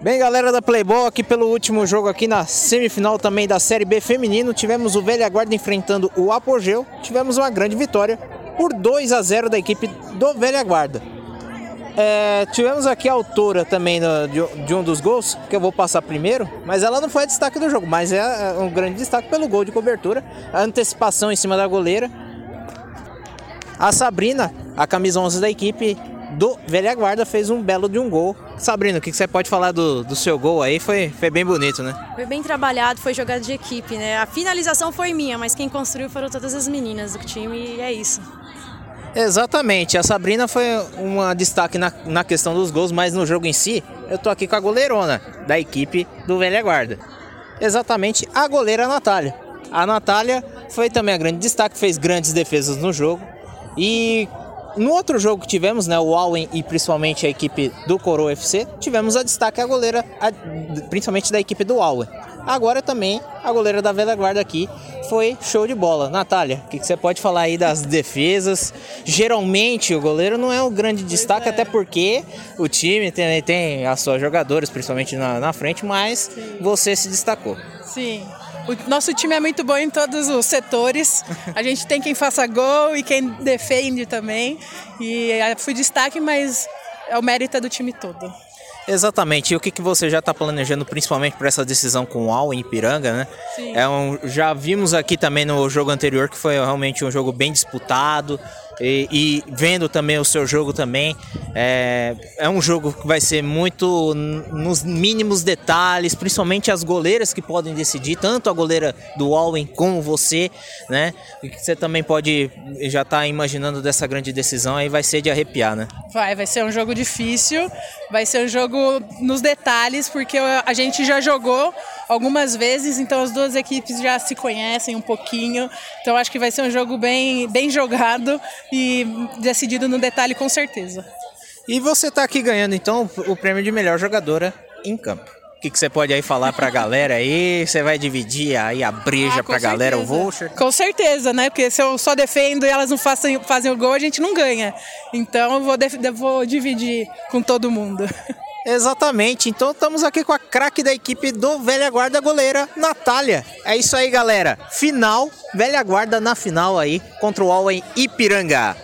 Bem, galera da Playboy, aqui pelo último jogo aqui na semifinal também da Série B feminino, tivemos o Velha Guarda enfrentando o Apogeu. Tivemos uma grande vitória por 2 a 0 da equipe do Velha Guarda. É, tivemos aqui a autora também no, de, de, um dos gols, que eu vou passar primeiro, mas ela não foi a destaque do jogo, mas é, é um grande destaque pelo gol de cobertura, a antecipação em cima da goleira. A Sabrina, a camisa 11 da equipe, do Velha Guarda fez um belo de um gol. Sabrina, o que você pode falar do, do seu gol aí? Foi, foi bem bonito, né? Foi bem trabalhado, foi jogada de equipe, né? A finalização foi minha, mas quem construiu foram todas as meninas do time e é isso. Exatamente, a Sabrina foi uma destaque na, na questão dos gols, mas no jogo em si, eu tô aqui com a goleirona da equipe do Velha Guarda. Exatamente, a goleira Natália. A Natália foi também a grande destaque, fez grandes defesas no jogo. E no outro jogo que tivemos, né, o Alwen e principalmente a equipe do Coroa FC, tivemos a destaque a goleira, a, principalmente da equipe do Alwen. Agora também a goleira da Velha Guarda aqui foi show de bola. Natália, o que, que, você pode falar aí das defesas? Geralmente o goleiro não é um grande destaque, é. até porque o time tem, tem as suas jogadoras, principalmente na, na frente, mas Sim. você se destacou. Sim, o nosso time é muito bom em todos os setores. A gente tem quem faça gol e quem defende também. E fui destaque, mas é o mérito do time todo. Exatamente. E o que, que você já está planejando, principalmente para essa decisão com o Al em Ipiranga, né? Sim. É um, já vimos aqui também no jogo anterior que foi realmente um jogo bem disputado. E, e, vendo também o seu jogo também, é, é um jogo que vai ser muito nos mínimos detalhes, principalmente as goleiras que podem decidir, tanto a goleira do Alwen como você, né? Você também pode já estar tá imaginando dessa grande decisão, aí vai ser de arrepiar, né? Vai, vai ser um jogo difícil, vai ser um jogo nos detalhes, porque a gente já jogou algumas vezes, então as duas equipes já se conhecem um pouquinho, então acho que vai ser um jogo bem, bem jogado e decidido no detalhe com certeza. E você está aqui ganhando então o prêmio de melhor jogadora em campo. O que, que você pode aí falar para a galera aí? Você vai dividir aí a breja ah, para a galera, o voucher? Com certeza, né? Porque se eu só defendo e elas não fazem, fazem o gol, a gente não ganha. Então eu vou, vou dividir com todo mundo. Exatamente. Então estamos aqui com a craque da equipe do Velha Guarda goleira, Natália. É isso aí, galera. Final, Velha Guarda na final aí contra o Alwen Ipiranga.